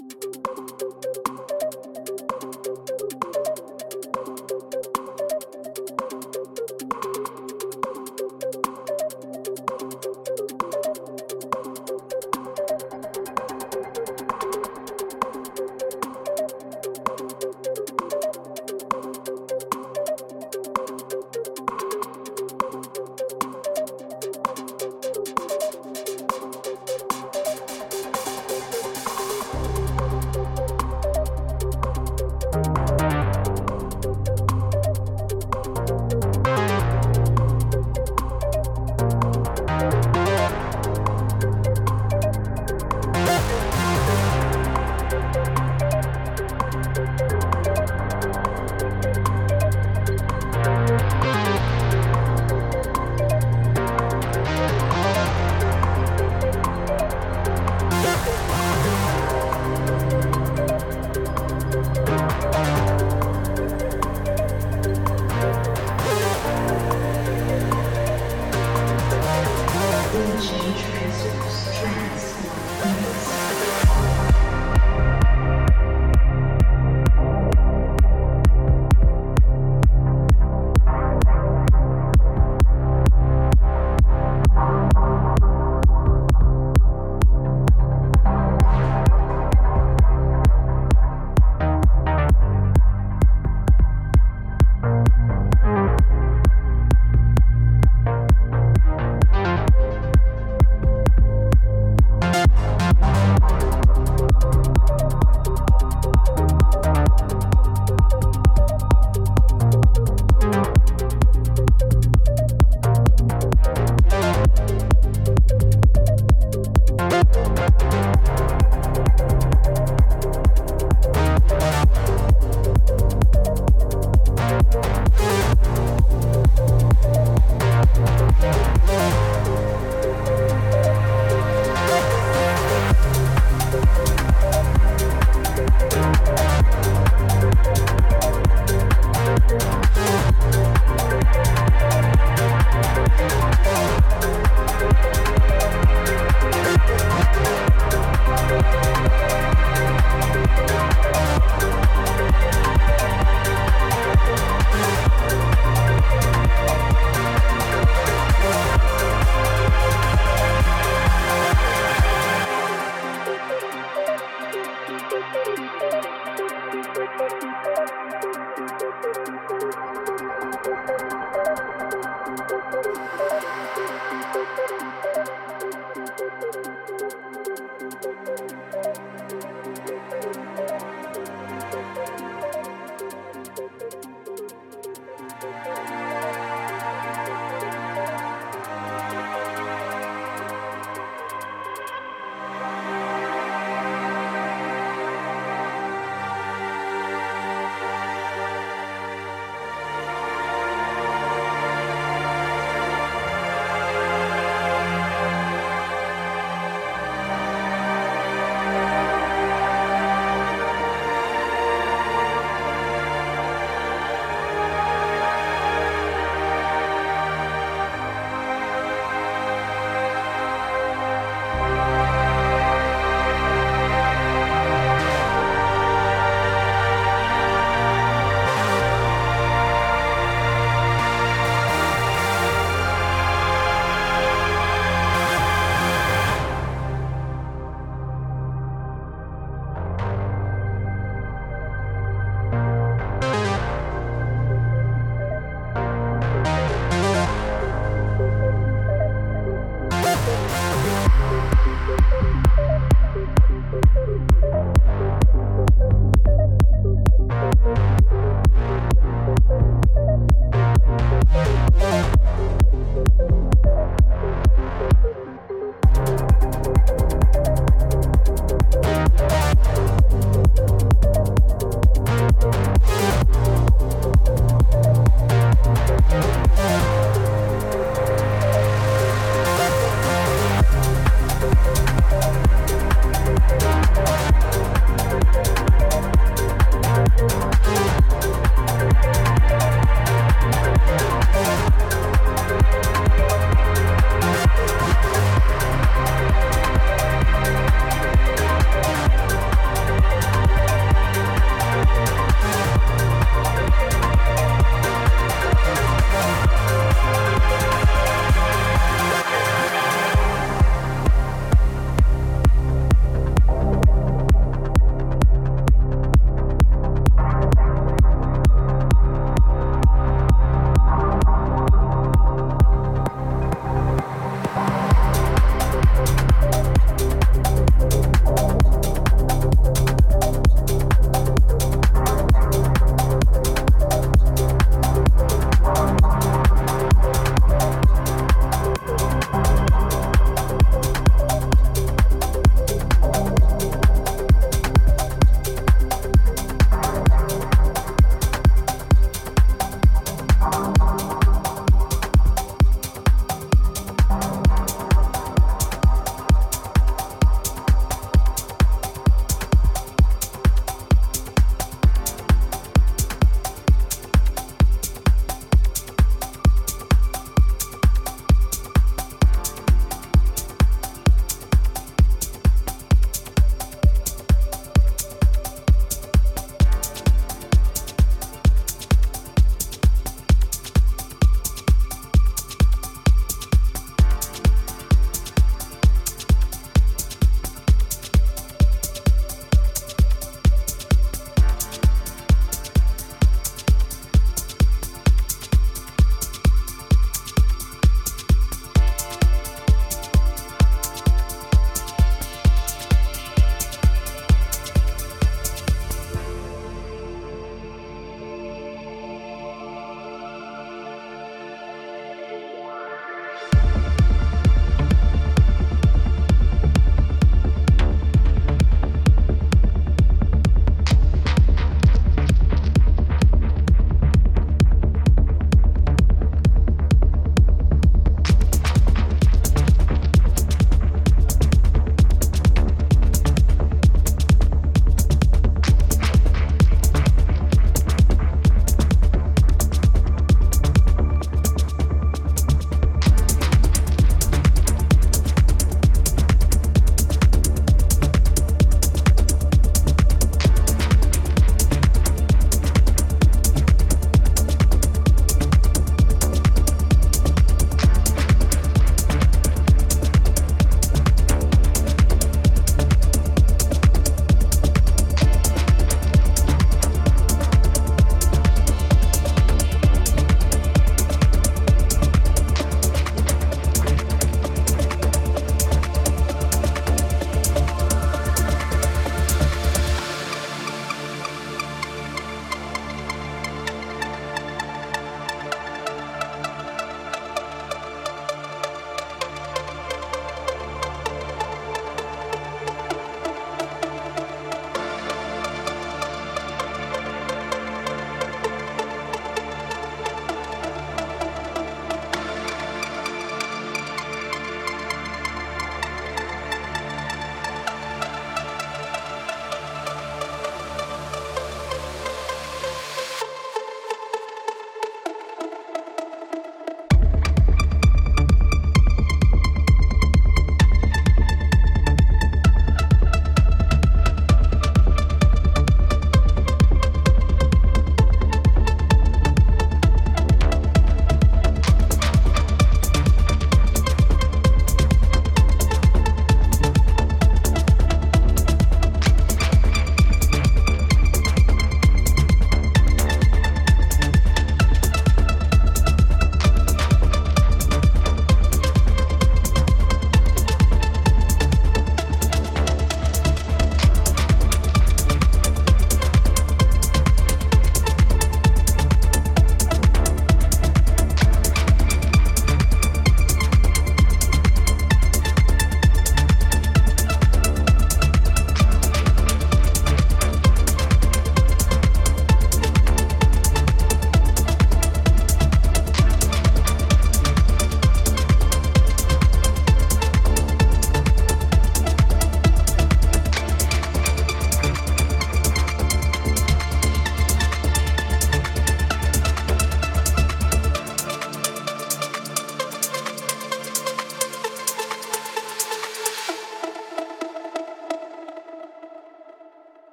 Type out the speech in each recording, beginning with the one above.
Música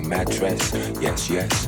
mattress. Yes, yes.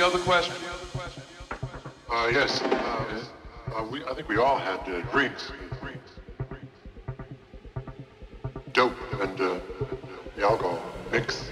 Any other questions? Uh, yes. Uh, uh, we, I think we all had uh, drinks. Dope and uh, the alcohol mix.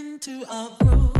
Into a groove.